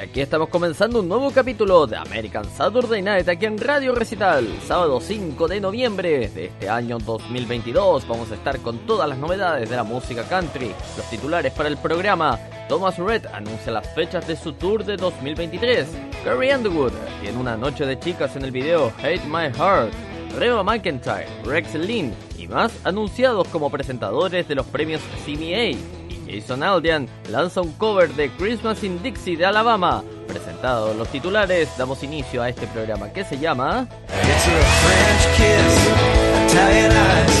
Y aquí estamos comenzando un nuevo capítulo de American Saturday Night aquí en Radio Recital, sábado 5 de noviembre de este año 2022. Vamos a estar con todas las novedades de la música country, los titulares para el programa. Thomas Red anuncia las fechas de su tour de 2023. Carrie Underwood tiene una noche de chicas en el video Hate My Heart. Reba McIntyre, Rex Lynn y más anunciados como presentadores de los premios CMA. Jason Aldean lanza un cover de Christmas in Dixie de Alabama. Presentados los titulares, damos inicio a este programa que se llama It's a French kiss, Italian eyes,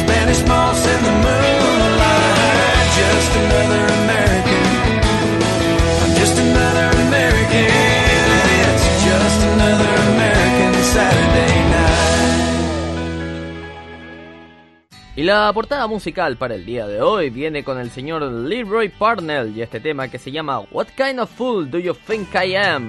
Spanish moss in the moonlight. Just another American. Just another American. It's just another American Saturday Y la portada musical para el día de hoy viene con el señor Leroy Parnell y este tema que se llama What Kind of Fool Do You Think I Am?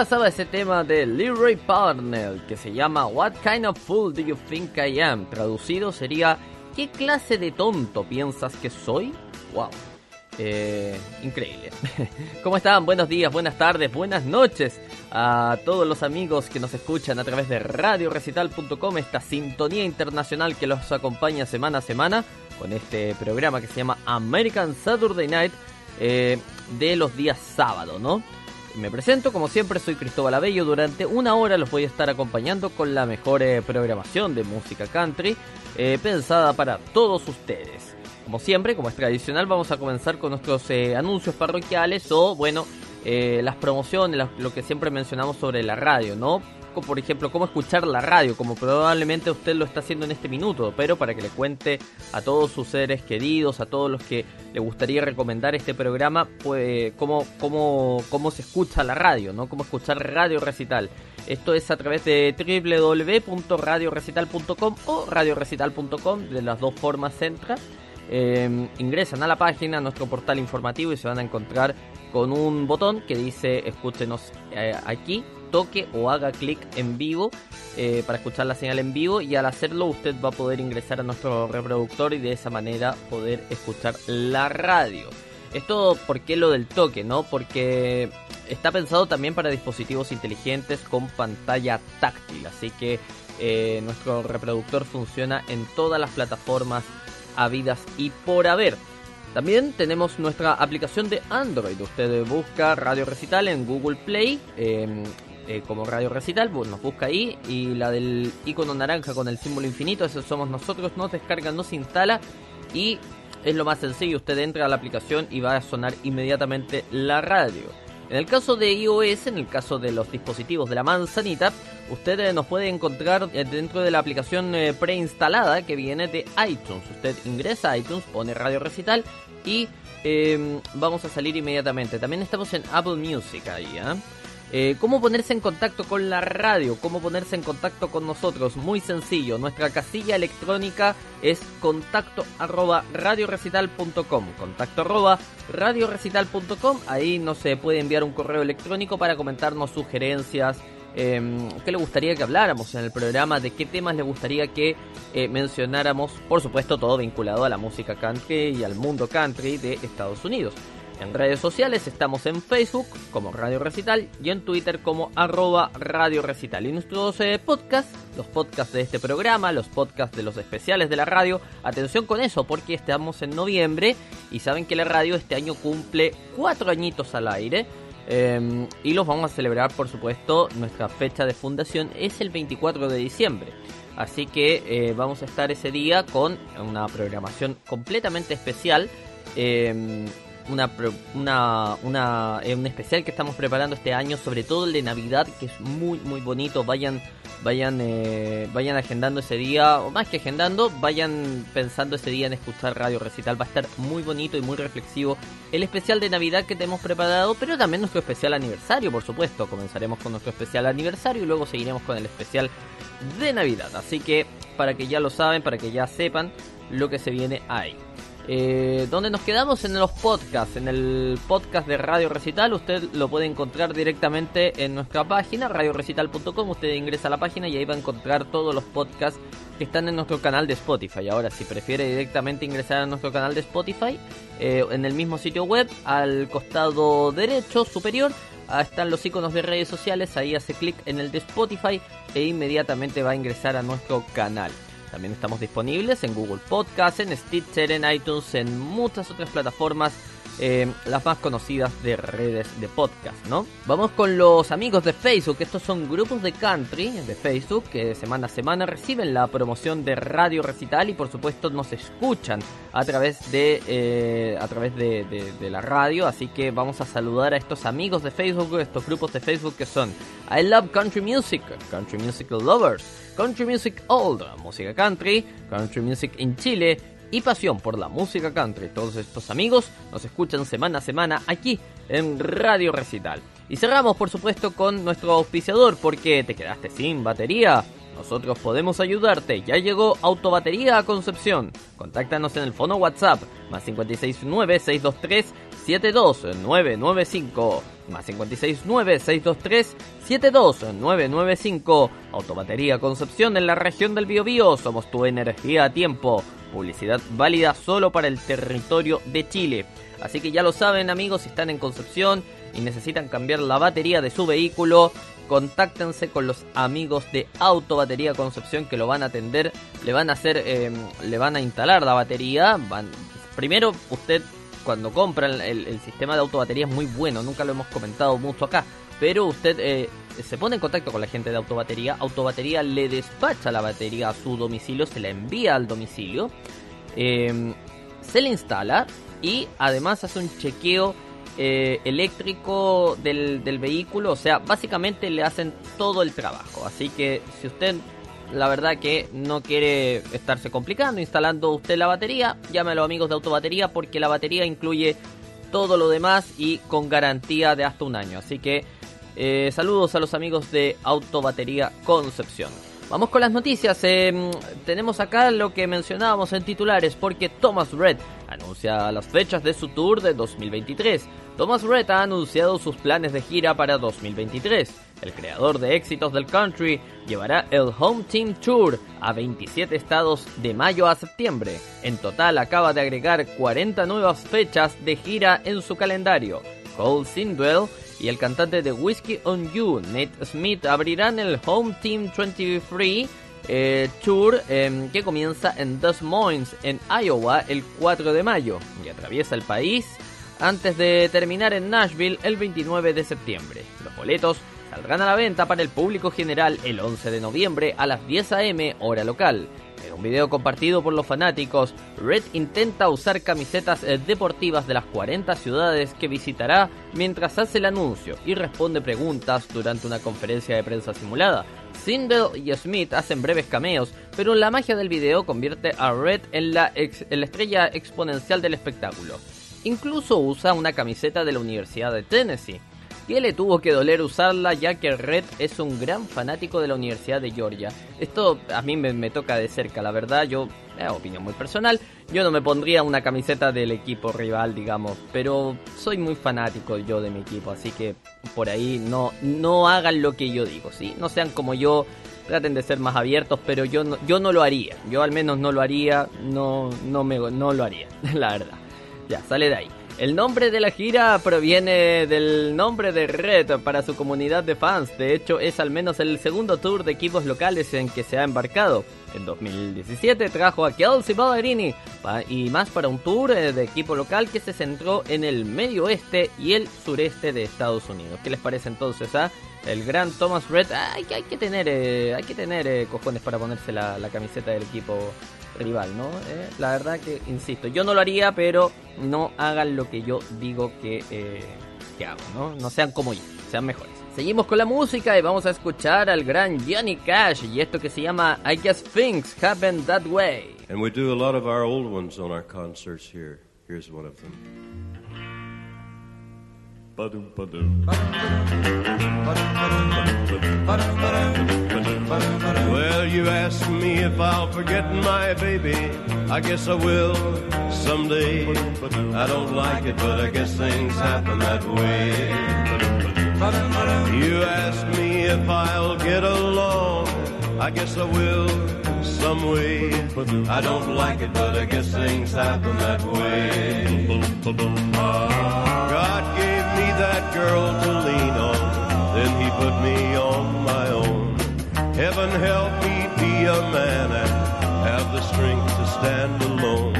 Pasaba ese tema de Leroy Parnell que se llama What Kind of Fool Do You Think I Am? Traducido sería ¿Qué clase de tonto piensas que soy? Wow. Eh, increíble. ¿Cómo están? Buenos días, buenas tardes, buenas noches a todos los amigos que nos escuchan a través de radiorecital.com, esta sintonía internacional que los acompaña semana a semana con este programa que se llama American Saturday Night eh, de los días sábado, ¿no? Me presento, como siempre, soy Cristóbal Abello. Durante una hora los voy a estar acompañando con la mejor eh, programación de música country eh, pensada para todos ustedes. como siempre, como es tradicional, vamos a comenzar con nuestros eh, anuncios parroquiales o, bueno, eh, las promociones, lo que siempre mencionamos sobre la radio, ¿no? Por ejemplo, cómo escuchar la radio, como probablemente usted lo está haciendo en este minuto, pero para que le cuente a todos sus seres queridos, a todos los que le gustaría recomendar este programa, pues cómo, cómo, cómo se escucha la radio, ¿no? Cómo escuchar Radio Recital. Esto es a través de www.radiorecital.com o radiorecital.com, de las dos formas entra. Eh, ingresan a la página, a nuestro portal informativo y se van a encontrar con un botón que dice escúchenos eh, aquí, toque o haga clic en vivo eh, para escuchar la señal en vivo y al hacerlo usted va a poder ingresar a nuestro reproductor y de esa manera poder escuchar la radio. Esto, ¿por qué lo del toque? no? Porque está pensado también para dispositivos inteligentes con pantalla táctil, así que eh, nuestro reproductor funciona en todas las plataformas habidas y por haber. También tenemos nuestra aplicación de Android. Usted busca Radio Recital en Google Play eh, eh, como Radio Recital, bueno, nos busca ahí y la del icono naranja con el símbolo infinito, ese somos nosotros, nos descarga, nos instala y es lo más sencillo, usted entra a la aplicación y va a sonar inmediatamente la radio. En el caso de iOS, en el caso de los dispositivos de la manzanita, usted eh, nos puede encontrar eh, dentro de la aplicación eh, preinstalada que viene de iTunes. Usted ingresa a iTunes, pone Radio Recital y eh, vamos a salir inmediatamente. También estamos en Apple Music ahí, ¿ah? Eh, ¿Cómo ponerse en contacto con la radio? ¿Cómo ponerse en contacto con nosotros? Muy sencillo. Nuestra casilla electrónica es contacto arroba radiorecital.com. Contacto arroba radiorecital.com. Ahí nos se puede enviar un correo electrónico para comentarnos sugerencias. eh, ¿Qué le gustaría que habláramos en el programa? ¿De qué temas le gustaría que eh, mencionáramos? Por supuesto, todo vinculado a la música country y al mundo country de Estados Unidos. En redes sociales estamos en Facebook como Radio Recital y en Twitter como arroba Radio Recital. Y nuestros eh, podcasts, los podcasts de este programa, los podcasts de los especiales de la radio, atención con eso porque estamos en noviembre y saben que la radio este año cumple cuatro añitos al aire. eh, y los vamos a celebrar, por supuesto, nuestra fecha de fundación es el 24 de diciembre. Así que eh, vamos a estar ese día con una programación completamente especial. eh, una, una, una, eh, un especial que estamos preparando este año, sobre todo el de Navidad, que es muy, muy bonito. Vayan, vayan, eh, vayan agendando ese día, o más que agendando, vayan pensando ese día en escuchar Radio Recital. Va a estar muy bonito y muy reflexivo el especial de Navidad que tenemos preparado, pero también nuestro especial aniversario, por supuesto. Comenzaremos con nuestro especial aniversario y luego seguiremos con el especial de Navidad. Así que, para que ya lo saben, para que ya sepan lo que se viene ahí. Eh, donde nos quedamos en los podcasts, en el podcast de Radio Recital, usted lo puede encontrar directamente en nuestra página, radiorecital.com, usted ingresa a la página y ahí va a encontrar todos los podcasts que están en nuestro canal de Spotify. Ahora, si prefiere directamente ingresar a nuestro canal de Spotify, eh, en el mismo sitio web, al costado derecho superior, están los iconos de redes sociales, ahí hace clic en el de Spotify e inmediatamente va a ingresar a nuestro canal. También estamos disponibles en Google Podcast, en Stitcher, en iTunes, en muchas otras plataformas, eh, las más conocidas de redes de podcast, ¿no? Vamos con los amigos de Facebook. Estos son grupos de country de Facebook que semana a semana reciben la promoción de Radio Recital y por supuesto nos escuchan a través de eh, a través de, de- la radio. Así que vamos a saludar a estos amigos de Facebook, estos grupos de Facebook que son I Love Country Music, Country Music Lovers, Country Music Old, música country, Country Music in Chile y pasión por la música country. Todos estos amigos nos escuchan semana a semana aquí en Radio Recital. Y cerramos, por supuesto, con nuestro auspiciador, porque te quedaste sin batería. Nosotros podemos ayudarte. Ya llegó Autobatería a Concepción. Contáctanos en el fono WhatsApp más 569-623-72995. Más 569-623-72995. Autobatería Concepción en la región del Biobío. Somos tu energía a tiempo. Publicidad válida solo para el territorio de Chile. Así que ya lo saben amigos, si están en Concepción y necesitan cambiar la batería de su vehículo, contáctense con los amigos de Autobatería Concepción que lo van a atender, le van a hacer, eh, le van a instalar la batería. Van, primero usted cuando compra el, el- el sistema de autobatería es muy bueno, nunca lo hemos comentado mucho acá, pero usted eh, se pone en contacto con la gente de Autobatería, Autobatería le despacha la batería a su domicilio, se la envía al domicilio. Eh, se le instala y además hace un chequeo eh, eléctrico del, del vehículo. O sea, básicamente le hacen todo el trabajo. Así que si usted la verdad que no quiere estarse complicando instalando usted la batería, llame a los amigos de Autobatería porque la batería incluye todo lo demás y con garantía de hasta un año. Así que eh, saludos a los amigos de Autobatería Concepción. Vamos con las noticias. Eh, tenemos acá lo que mencionábamos en titulares porque Thomas Red anuncia las fechas de su tour de 2023. Thomas Red ha anunciado sus planes de gira para 2023. El creador de éxitos del country llevará el Home Team Tour a 27 estados de mayo a septiembre. En total acaba de agregar 40 nuevas fechas de gira en su calendario. Cole Sindwell y el cantante de Whiskey on You, Nate Smith, abrirán el Home Team 23 eh, Tour em, que comienza en Des Moines, en Iowa, el 4 de mayo y atraviesa el país antes de terminar en Nashville el 29 de septiembre. Los boletos saldrán a la venta para el público general el 11 de noviembre a las 10 a.m. hora local. En un video compartido por los fanáticos, Red intenta usar camisetas eh, deportivas de las 40 ciudades que visitará mientras hace el anuncio y responde preguntas durante una conferencia de prensa simulada. Sindel y Smith hacen breves cameos, pero la magia del video convierte a Red en la, en la estrella exponencial del espectáculo. Incluso usa una camiseta de la Universidad de Tennessee que le tuvo que doler usarla ya que Red es un gran fanático de la Universidad de Georgia. Esto a mí me, toca de cerca, la verdad, yo, eh, opinión muy personal, yo no me pondría una camiseta del equipo rival, digamos, pero soy muy fanático yo de mi equipo, así que por ahí no, no hagan lo que yo digo, ¿sí? No sean como yo, traten de ser más abiertos, pero yo no, yo no lo haría, yo al menos no lo haría, no, no, me, no lo haría, la verdad. Ya, sale de ahí. El nombre de la gira proviene del nombre de Red para su comunidad de fans. De hecho, es al menos el segundo tour de equipos locales en que se ha embarcado. En 2017 trajo a Kelsey Ballerini y más para un tour eh, de equipo local que se centró en el medio oeste y el sureste de Estados Unidos. ¿Qué les parece entonces a el gran Thomas Red? hay, que, hay que tener, eh, hay que tener eh, cojones para ponerse la, la camiseta del equipo rival, ¿no? Eh, la verdad que, insisto, yo no lo haría, pero no hagan lo que yo digo que, eh, que hago, ¿no? No sean como yo, sean mejores. Seguimos con la música y vamos a escuchar al gran Johnny Cash y esto que se llama I Guess Things Happen That Way. And we do a lot of our old ones on our concerts here. Here's one of them. Well, you ask me if I'll forget my baby. I guess I will someday. I don't like it, but I guess things happen that way. You ask me if I'll get along. I guess I will some way. I don't like it, but I guess things happen that way. God gave me that girl to lean on, then he put me on my own. Heaven help me be a man and have the strength to stand alone.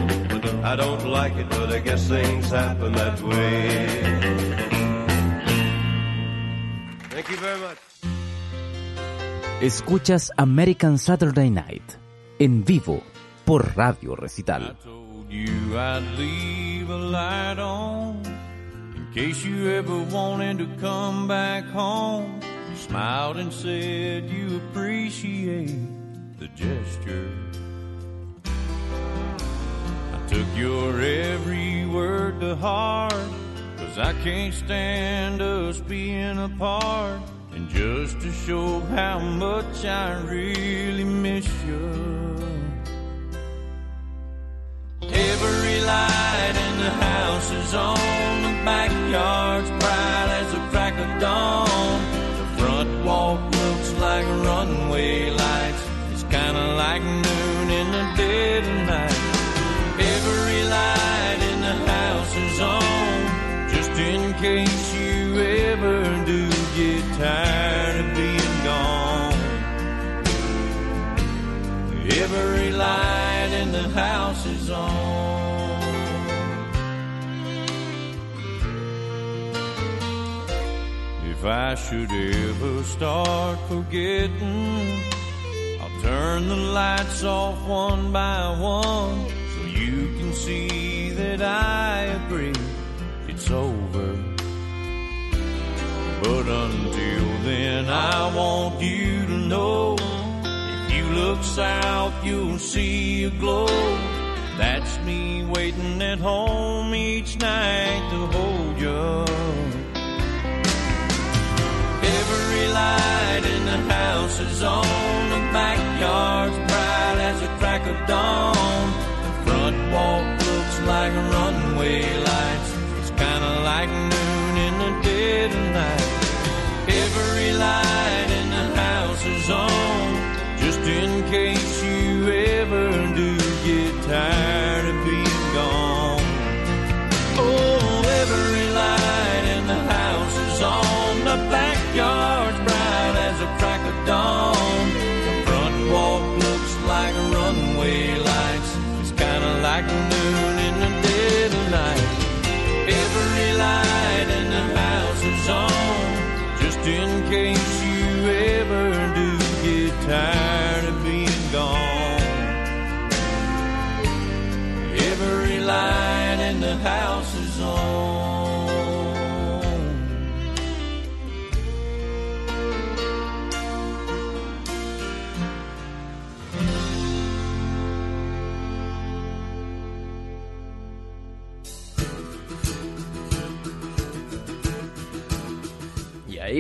I don't like it, but I guess things happen that way. Thank you very much. Escuchas American Saturday Night en vivo por Radio Recital. I told you I'd leave a light on in case you ever wanted to come back home. You smiled and said you appreciate the gesture. I took your every word to heart, cause I can't stand us being apart. Just to show how much I really miss you. Every light in the house is on, the backyard's bright as the crack of dawn. The front walk looks like runway lights. It's kinda like noon in the dead of night. Every light in the house is on, just in case you ever tired of being gone. Every light in the house is on. If I should ever start forgetting, I'll turn the lights off one by one so you can see that I agree. It's over. But until then, I want you to know if you look south, you'll see a glow. That's me waiting at home each night to hold you. Every light in the house is on. Ever do get tired of being gone. Oh, every light in the house is on. The backyard's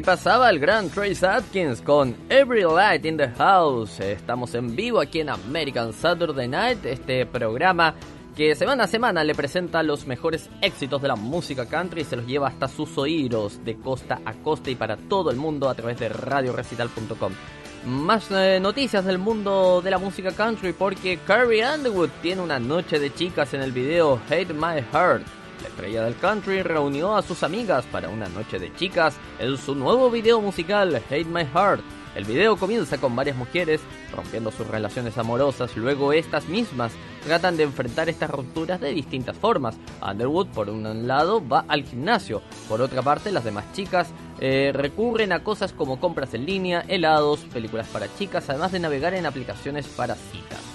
ahí pasaba el gran Trace Atkins con Every Light in the House. Estamos en vivo aquí en American Saturday Night, este programa que semana a semana le presenta los mejores éxitos de la música country y se los lleva hasta sus oídos de costa a costa y para todo el mundo a través de radiorecital.com. Más eh, noticias del mundo de la música country porque Carrie Underwood tiene una noche de chicas en el video Hate My Heart. La estrella del country reunió a sus amigas para una noche de chicas en su nuevo video musical Hate My Heart. El video comienza con varias mujeres rompiendo sus relaciones amorosas, luego estas mismas tratan de enfrentar estas rupturas de distintas formas. Underwood, por un lado, va al gimnasio, por otra parte, las demás chicas eh, recurren a cosas como compras en línea, helados, películas para chicas, además de navegar en aplicaciones para citas.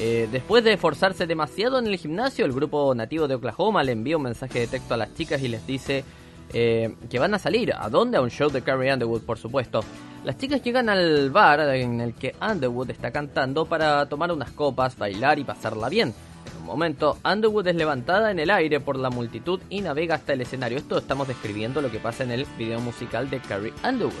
Eh, después de esforzarse demasiado en el gimnasio, el grupo nativo de Oklahoma le envía un mensaje de texto a las chicas y les dice eh, que van a salir. ¿A dónde? A un show de Carrie Underwood, por supuesto. Las chicas llegan al bar en el que Underwood está cantando para tomar unas copas, bailar y pasarla bien. En un momento, Underwood es levantada en el aire por la multitud y navega hasta el escenario. Esto estamos describiendo lo que pasa en el video musical de Carrie Underwood.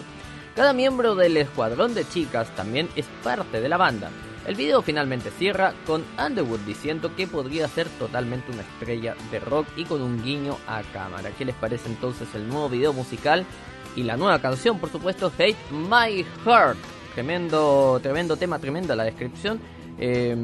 Cada miembro del escuadrón de chicas también es parte de la banda. El video finalmente cierra con Underwood diciendo que podría ser totalmente una estrella de rock y con un guiño a cámara. ¿Qué les parece entonces el nuevo video musical y la nueva canción, por supuesto, Hate My Heart? Tremendo, tremendo tema, tremenda la descripción. Eh,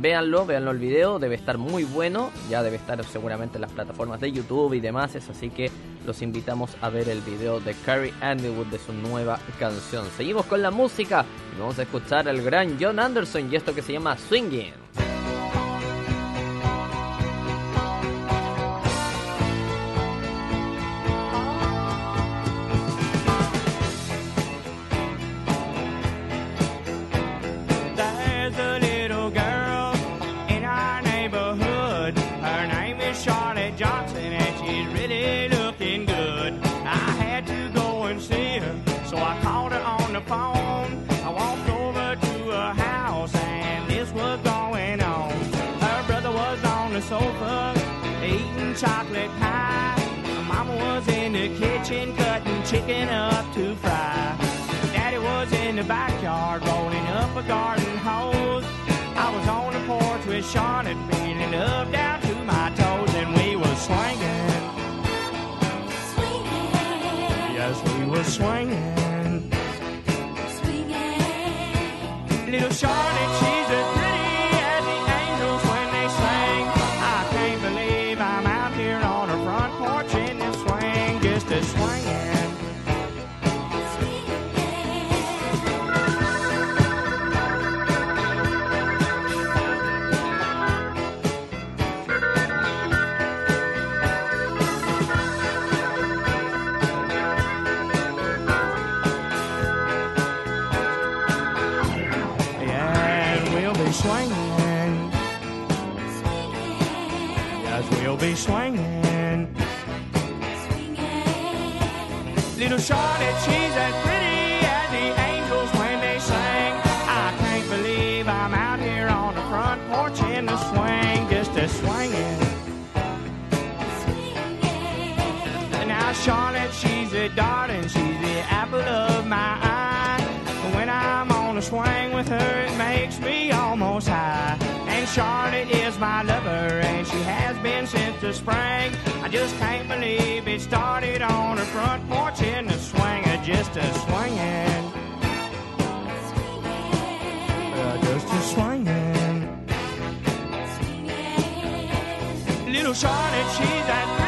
véanlo, véanlo el video, debe estar muy bueno, ya debe estar seguramente en las plataformas de YouTube y demás, así que los invitamos a ver el video de Carrie Underwood de su nueva canción. Seguimos con la música y vamos a escuchar al gran John Anderson y esto que se llama Swinging. Chocolate pie. Mama was in the kitchen cutting chicken up to fry. Daddy was in the backyard rolling up a garden hose. I was on the porch with Charlotte feeling up down to my toes, and we were swinging. Swinging. Yes, we were swinging. Little Charlotte, darling, she's the apple of my eye. When I'm on a swing with her, it makes me almost high. And Charlotte is my lover, and she has been since the spring. I just can't believe it started on her front porch in the swing, uh, just a swinging. Uh, just a swinging. Little Charlotte, she's that.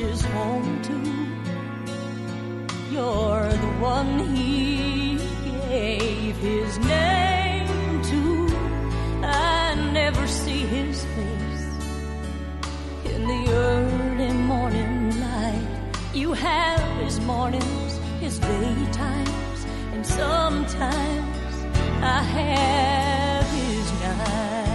is home to. You're the one he gave his name to. I never see his face in the early morning light. You have his mornings, his daytimes, and sometimes I have his nights.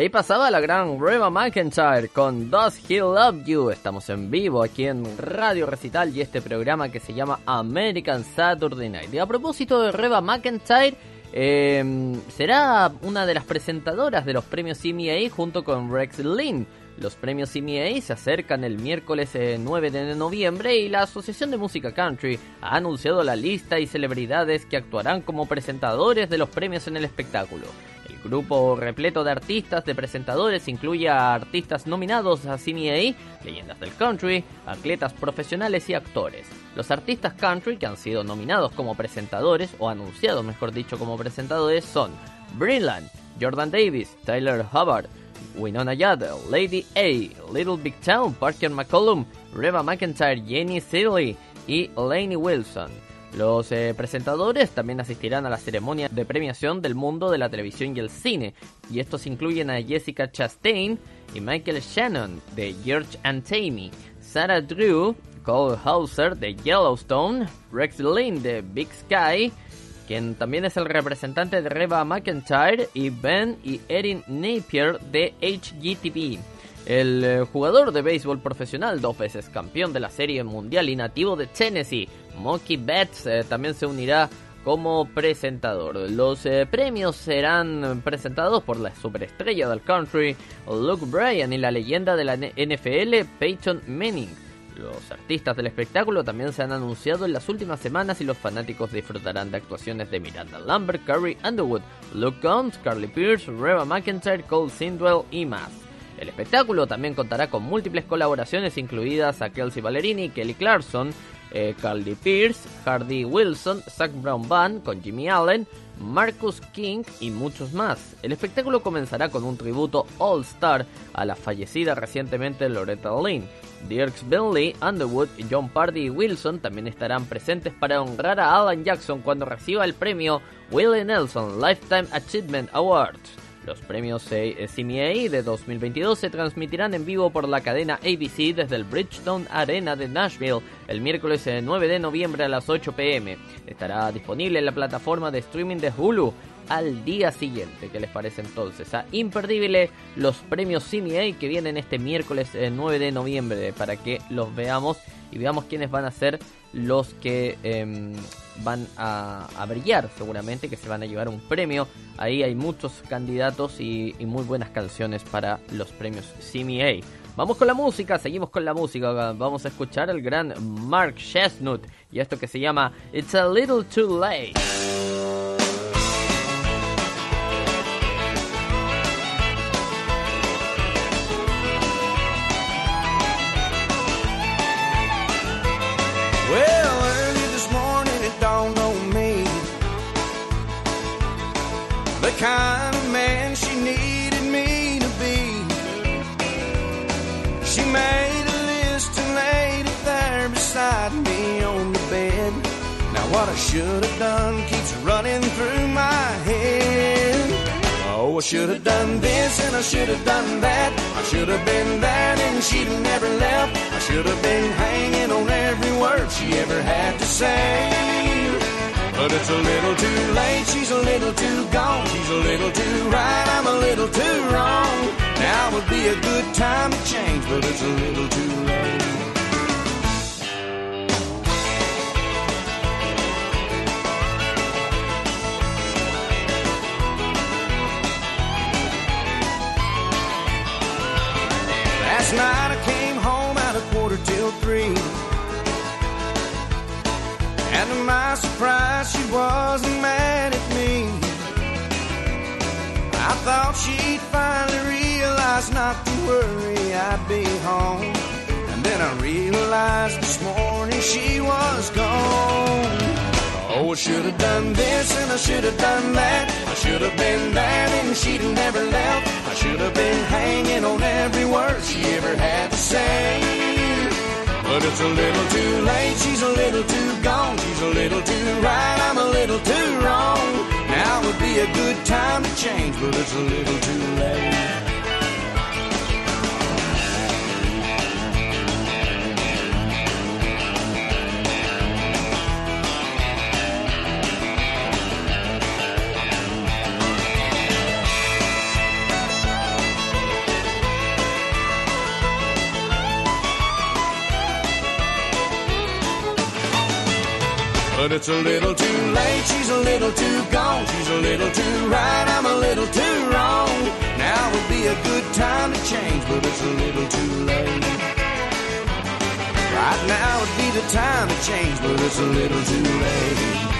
Ahí pasaba la gran Reba McIntyre con Does He Love You. Estamos en vivo aquí en Radio Recital y este programa que se llama American Saturday Night. Y a propósito de Reba McIntyre, eh, será una de las presentadoras de los premios CMA junto con Rex Lynn. Los premios CMA se acercan el miércoles eh, 9 de noviembre y la Asociación de Música Country ha anunciado la lista y celebridades que actuarán como presentadores de los premios en el espectáculo. Grupo repleto de artistas, de presentadores, incluye a artistas nominados a CMA, leyendas del country, atletas profesionales y actores. Los artistas country que han sido nominados como presentadores, o anunciados mejor dicho como presentadores, son Brilland, Jordan Davis, Tyler Hubbard, Winona Yadel, Lady A, Little Big Town, Parker McCollum, Reba McIntyre, Jenny Seeley y Lainey Wilson. Los eh, presentadores también asistirán a la ceremonia de premiación del mundo de la televisión y el cine, y estos incluyen a Jessica Chastain y Michael Shannon de George and Tammy, Sarah Drew, Cole Hauser de Yellowstone, Rex Lynn de Big Sky, quien también es el representante de Reba McIntyre, y Ben y Erin Napier de HGTV. El eh, jugador de béisbol profesional, dos veces campeón de la Serie Mundial y nativo de Tennessee, Mookie Betts, eh, también se unirá como presentador. Los eh, premios serán presentados por la superestrella del country, Luke Bryan, y la leyenda de la NFL, Peyton Manning. Los artistas del espectáculo también se han anunciado en las últimas semanas y los fanáticos disfrutarán de actuaciones de Miranda Lambert, Carrie Underwood, Luke Combs, Carly Pierce, Reba McIntyre, Cole Sindwell y más. El espectáculo también contará con múltiples colaboraciones incluidas a Kelsey Ballerini, Kelly Clarkson, eh, Pierce, Hardy Wilson, Zach Brown Band con Jimmy Allen, Marcus King y muchos más. El espectáculo comenzará con un tributo All Star a la fallecida recientemente Loretta Lynn. Dirks Bentley, Underwood, John Pardy y Wilson también estarán presentes para honrar a Alan Jackson cuando reciba el premio Willie Nelson Lifetime Achievement Awards. Los premios CMA de 2022 se transmitirán en vivo por la cadena ABC desde el Bridgestone Arena de Nashville el miércoles 9 de noviembre a las 8 pm. Estará disponible en la plataforma de streaming de Hulu al día siguiente. ¿Qué les parece entonces? A imperdible los premios CMA que vienen este miércoles 9 de noviembre para que los veamos y veamos quiénes van a ser los que eh, van a, brillar seguramente, que se van a llevar un premio. Ahí hay muchos candidatos y, y muy buenas canciones para los premios CMA. Vamos con la música, seguimos con la música. Vamos a escuchar al gran Mark Chestnut y esto que se llama It's a Little Too Late. Kind of man she needed me to be. She made a list and laid it there beside me on the bed. Now what I should have done keeps running through my head. Oh, I should have done this and I should have done that. I should have been there and she'd never left. I should have been hanging on every word she ever had to say. But it's a little too late, she's a little too gone. She's a little too right, I'm a little too wrong. Now would be a good time to change, but it's a little too late. Last night I came home at a quarter till three. And to my surprise, she wasn't mad at me. I thought she'd finally realize not to worry, I'd be home. And then I realized this morning she was gone. Oh, I should have done this and I should have done that. I should have been there and she'd have never left. I should have been hanging on every word she ever had to say. But it's a little too late, she's a little too gone. She's a little too right, I'm a little too wrong. Now would be a good time to change, but it's a little too late. It's a little too late, she's a little too gone, she's a little too right, I'm a little too wrong. Now would be a good time to change, but it's a little too late. Right now would be the time to change, but it's a little too late.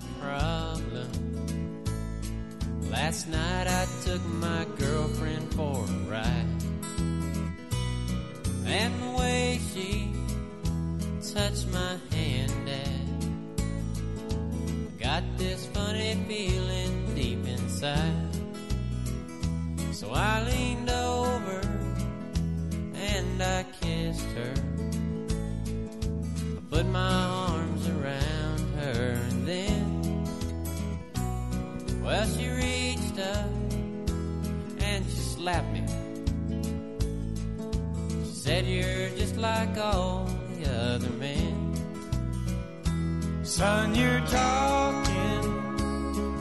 You're talking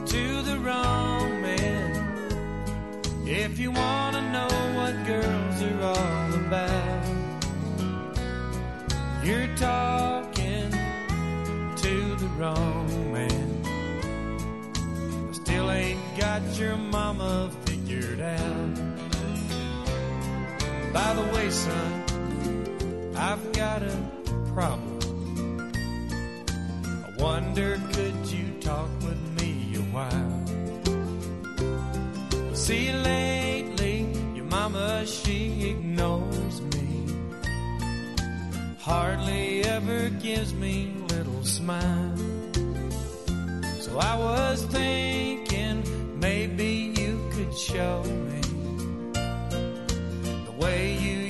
to the wrong man. If you want to know what girls are all about, you're talking to the wrong man. I still ain't got your mama figured out. By the way, son, I've got a problem. Wonder, could you talk with me a while? See, lately, your mama, she ignores me. Hardly ever gives me a little smile. So I was thinking maybe you could show me the way you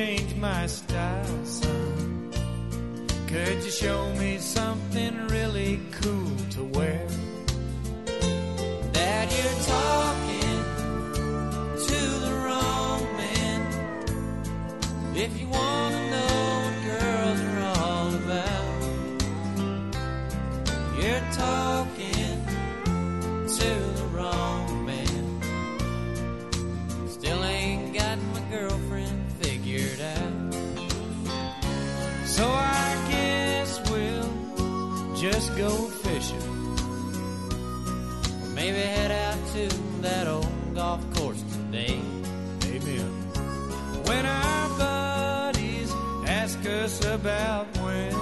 change my style, son. Could you show me something really cool to wear? Dad, you're talking to the wrong man. If you want about women,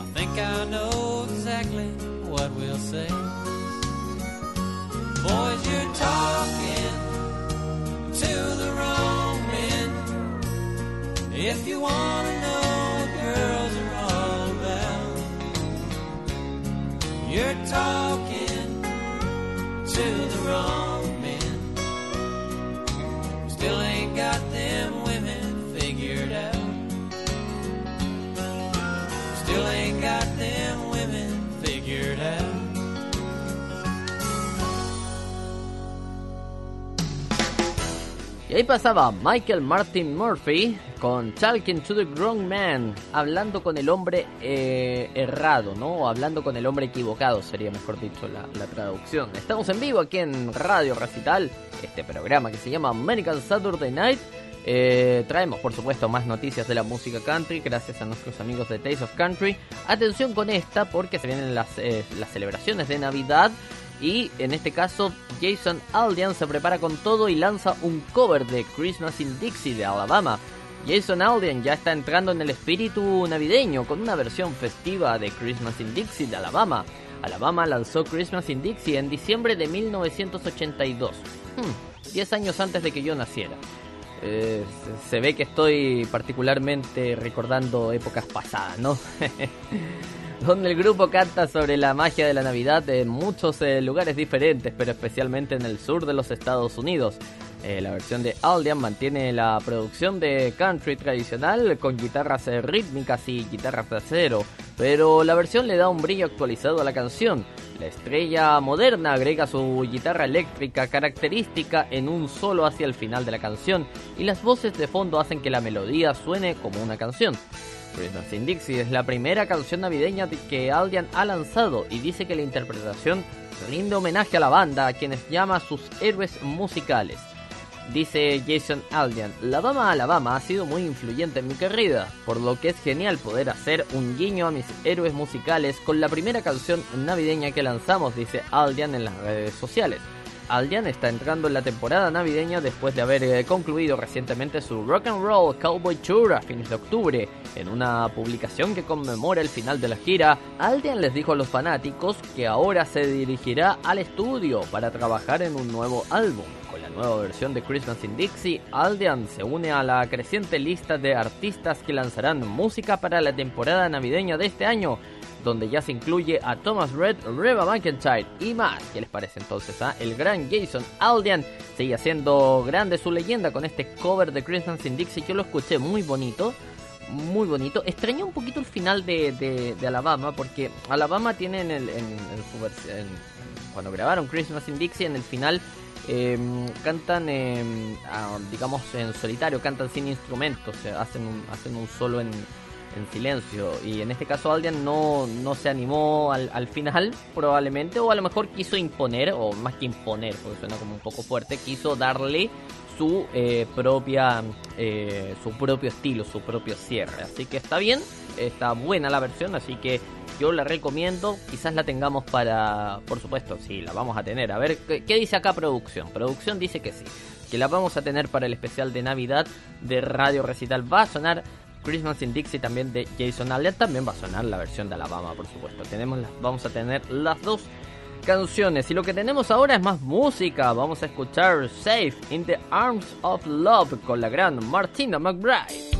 I think I know exactly what we'll say. Boys, you're talking to the wrong men. If you want to know what girls are all about, you're talking Y ahí pasaba Michael Martin Murphy con Talking to the Wrong Man, hablando con el hombre eh, errado, ¿no? O hablando con el hombre equivocado, sería mejor dicho la, la traducción. Estamos en vivo aquí en Radio Recital, este programa que se llama American Saturday Night. Eh, traemos, por supuesto, más noticias de la música country gracias a nuestros amigos de Taste of Country. Atención con esta porque se vienen las, eh, las celebraciones de Navidad y en este caso Jason Aldean se prepara con todo y lanza un cover de Christmas in Dixie de Alabama. Jason Aldean ya está entrando en el espíritu navideño con una versión festiva de Christmas in Dixie de Alabama. Alabama lanzó Christmas in Dixie en diciembre de 1982, 10 años antes de que yo naciera. Eh, se ve que estoy particularmente recordando épocas pasadas, ¿no? donde el grupo canta sobre la magia de la Navidad en muchos eh, lugares diferentes, pero especialmente en el sur de los Estados Unidos. Eh, la versión de Aldian mantiene la producción de country tradicional con guitarras eh, rítmicas y guitarras de acero, pero la versión le da un brillo actualizado a la canción. La estrella moderna agrega su guitarra eléctrica característica en un solo hacia el final de la canción y las voces de fondo hacen que la melodía suene como una canción. Christmas in es la primera canción navideña de- que Aldian ha lanzado y dice que la interpretación rinde homenaje a la banda, a quienes llama sus héroes musicales. Dice Jason Aldian, la Bama Alabama ha sido muy influyente en mi carrera, por lo que es genial poder hacer un guiño a mis héroes musicales con la primera canción navideña que lanzamos, dice Aldian en las redes sociales. Aldian está entrando en la temporada navideña después de haber eh, concluido recientemente su Rock and Roll Cowboy Tour a fines de octubre. En una publicación que conmemora el final de la gira, Aldian les dijo a los fanáticos que ahora se dirigirá al estudio para trabajar en un nuevo álbum. Con la nueva versión de Christmas in Dixie, Aldian se une a la creciente lista de artistas que lanzarán música para la temporada navideña de este año donde ya se incluye a Thomas Red, Reba McIntyre y más. ¿Qué les parece entonces? ah? El gran Jason Aldean sigue haciendo grande su leyenda con este cover de Christmas in Dixie. Yo lo escuché muy bonito, muy bonito. Extrañé un poquito el final de, de- Alabama porque Alabama tiene en, el, en, su vers- en- cuando grabaron Christmas in Dixie en el final eh, cantan, eh, digamos, en solitario, cantan sin instrumentos, sea, hacen un, hacen un solo en, en silencio. Y en este caso Aldian no, no se animó al, al final, probablemente, o a lo mejor quiso imponer, o más que imponer, porque suena como un poco fuerte, quiso darle su eh, propia eh, su propio estilo, su propio cierre. Así que está bien, está buena la versión, así que yo la recomiendo. Quizás la tengamos para, por supuesto, sí, la vamos a tener. A ver, ¿qué, qué dice acá producción? Producción dice que sí, que la vamos a tener para el especial de Navidad de Radio Recital. Va a sonar Christmas in Dixie también de Jason Aldean. También va a sonar la versión de Alabama, por supuesto. Tenemos vamos a tener las dos canciones. Y lo que tenemos ahora es más música. Vamos a escuchar Safe in the Arms of Love con la gran Martina McBride.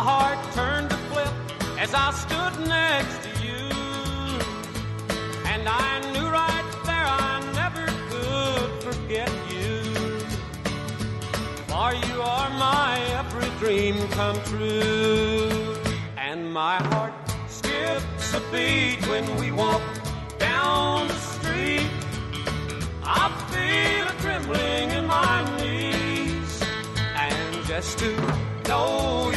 My heart turned to flip as I stood next to you. And I knew right there I never could forget you. For you are my every dream come true. And my heart skips a beat when we walk down the street. I feel a trembling in my knees. And just to know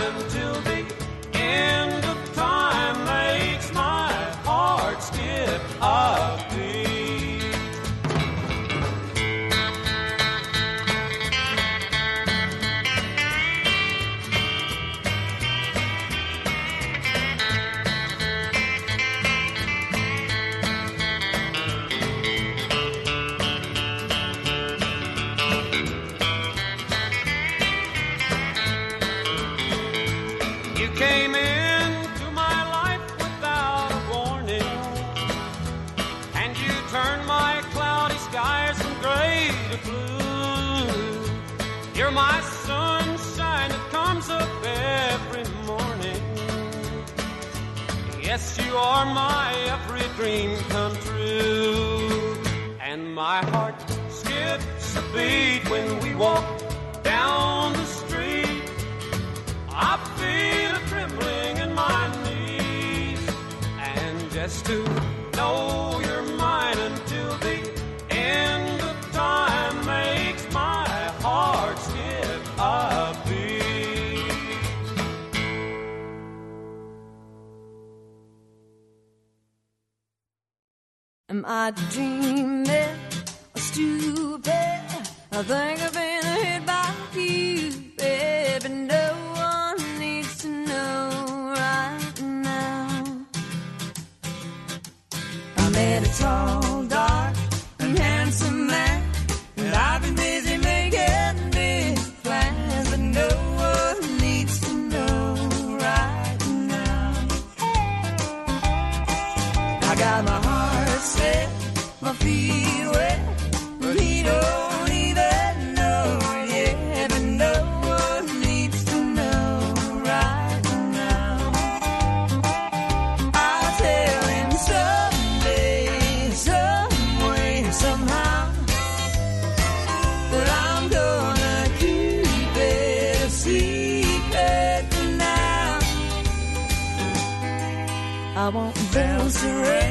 until the end of time makes my heart skip up. I got my heart set, my feet wet, but he don't even know yet, and no one needs to know right now. I'll tell him someday, some way, somehow, that I'm gonna keep it a secret now. I won't bounce around.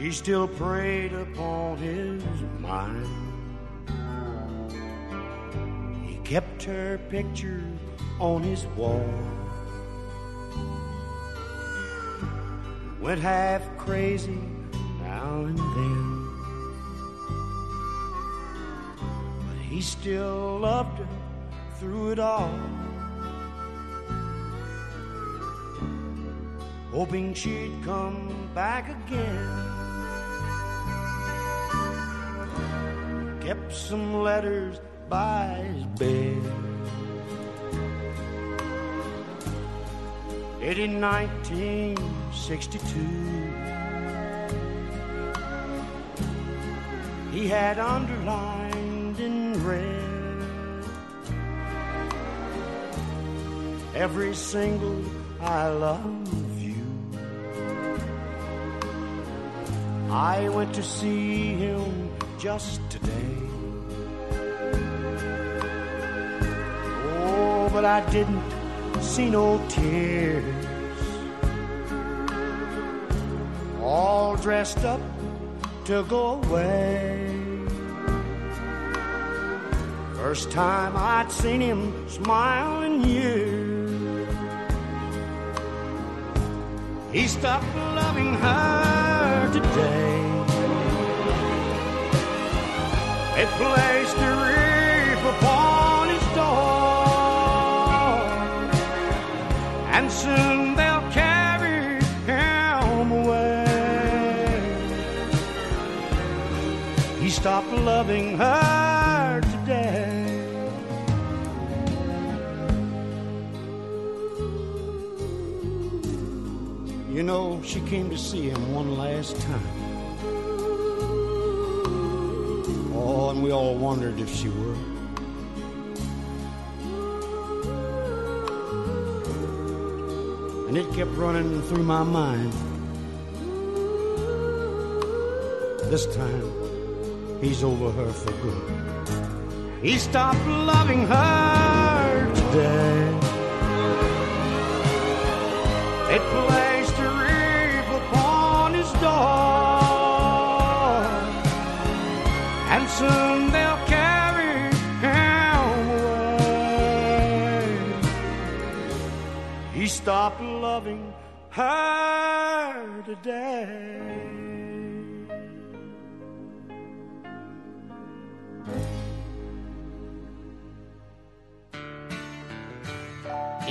She still preyed upon his mind. He kept her picture on his wall. Went half crazy now and then. But he still loved her through it all. Hoping she'd come back again. Kept some letters by his bed. It in 1962. He had underlined in red every single I love you. I went to see him just today. Oh, but I didn't see no tears. All dressed up to go away. First time I'd seen him smile in years. He stopped loving her today. Placed a reef upon door, and soon they'll carry him away. He stopped loving her today. You know, she came to see him one last time. And we all wondered if she would. And it kept running through my mind. This time, he's over her for good. He stopped loving her today. It Stopped loving her today.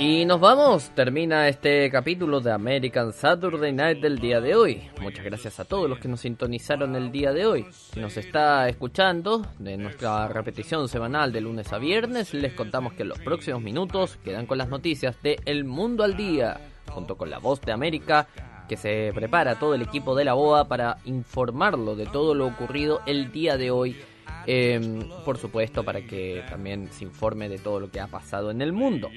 Y nos vamos, termina este capítulo de American Saturday Night del día de hoy. Muchas gracias a todos los que nos sintonizaron el día de hoy. Si nos está escuchando de nuestra repetición semanal de lunes a viernes, les contamos que en los próximos minutos quedan con las noticias de El Mundo al Día, junto con la voz de América, que se prepara todo el equipo de la BOA para informarlo de todo lo ocurrido el día de hoy eh, por supuesto, para que también se informe de todo lo que ha pasado en el mundo.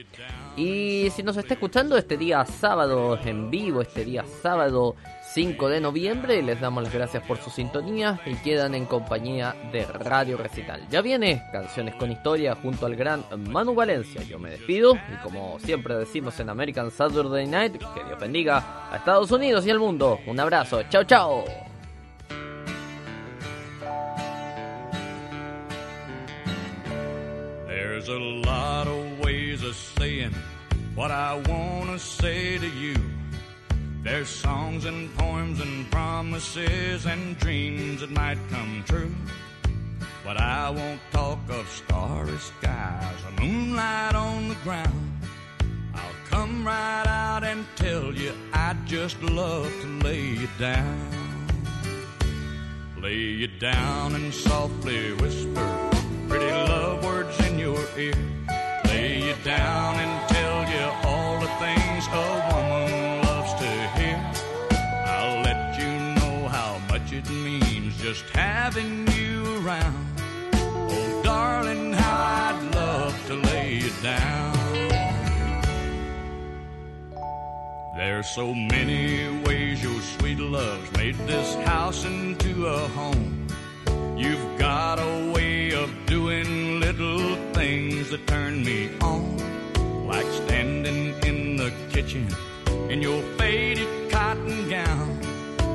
Y si nos está escuchando este día sábado en vivo, este día sábado 5 de noviembre, les damos las gracias por su sintonía y quedan en compañía de Radio Recital. Ya viene Canciones con Historia junto al gran Manu Valencia. Yo me despido y como siempre decimos en American Saturday Night, que Dios bendiga a Estados Unidos y al mundo. Un abrazo. Chao, chao. There's a lot of ways of saying what I wanna say to you. There's songs and poems and promises and dreams that might come true. But I won't talk of starry skies or moonlight on the ground. I'll come right out and tell you I'd just love to lay you down. Lay you down and softly whisper pretty love words your ear. Lay you down and tell you all the things a woman loves to hear. I'll let you know how much it means just having you around. Oh, darling, how I'd love to lay you down. There's so many ways your sweet love's made this house into a home. You've got a way of doing little things that turn me on, like standing in the kitchen in your faded cotton gown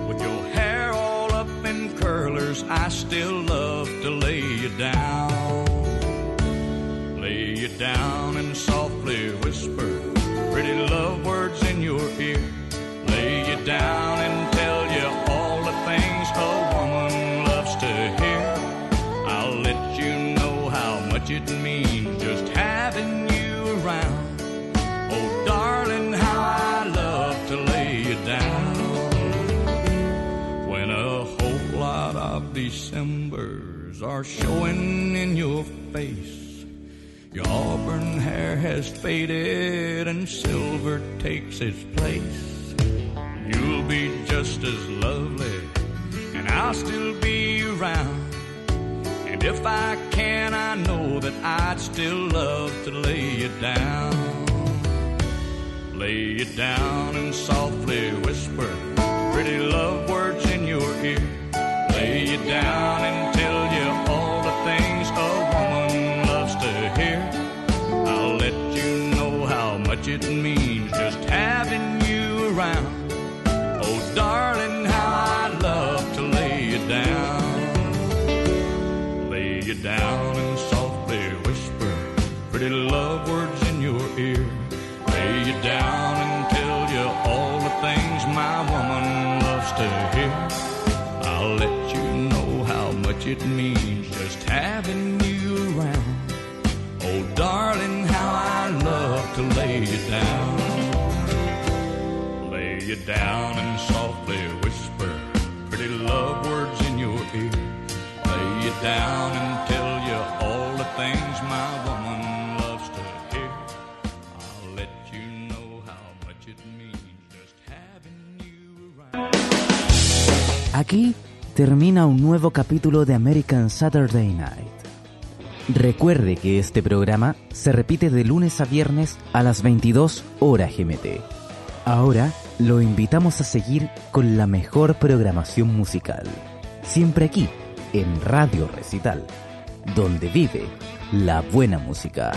with your hair all up in curlers. I still love to lay you down, lay you down and softly Are showing in your face, your auburn hair has faded and silver takes its place. You'll be just as lovely, and I'll still be around. And if I can, I know that I'd still love to lay you down. Lay you down and softly whisper pretty love words in your ear. Lay you down and tell darling, how I'd love to lay you down. Lay you down and softly whisper pretty love words in your ear. Lay you down and tell you all the things my woman loves to hear. I'll let you know how much it means just having you around. Oh, darling, down and softly whisper pretty love words in your ear. Lay down and tell you all the things my woman loves to hear. I'll let you know how much it means just having you around. Aquí termina un nuevo capítulo de American Saturday Night. Recuerde que este programa se repite de lunes a viernes a las 22 horas GMT. Ahora lo invitamos a seguir con la mejor programación musical. Siempre aquí, en Radio Recital, donde vive la buena música.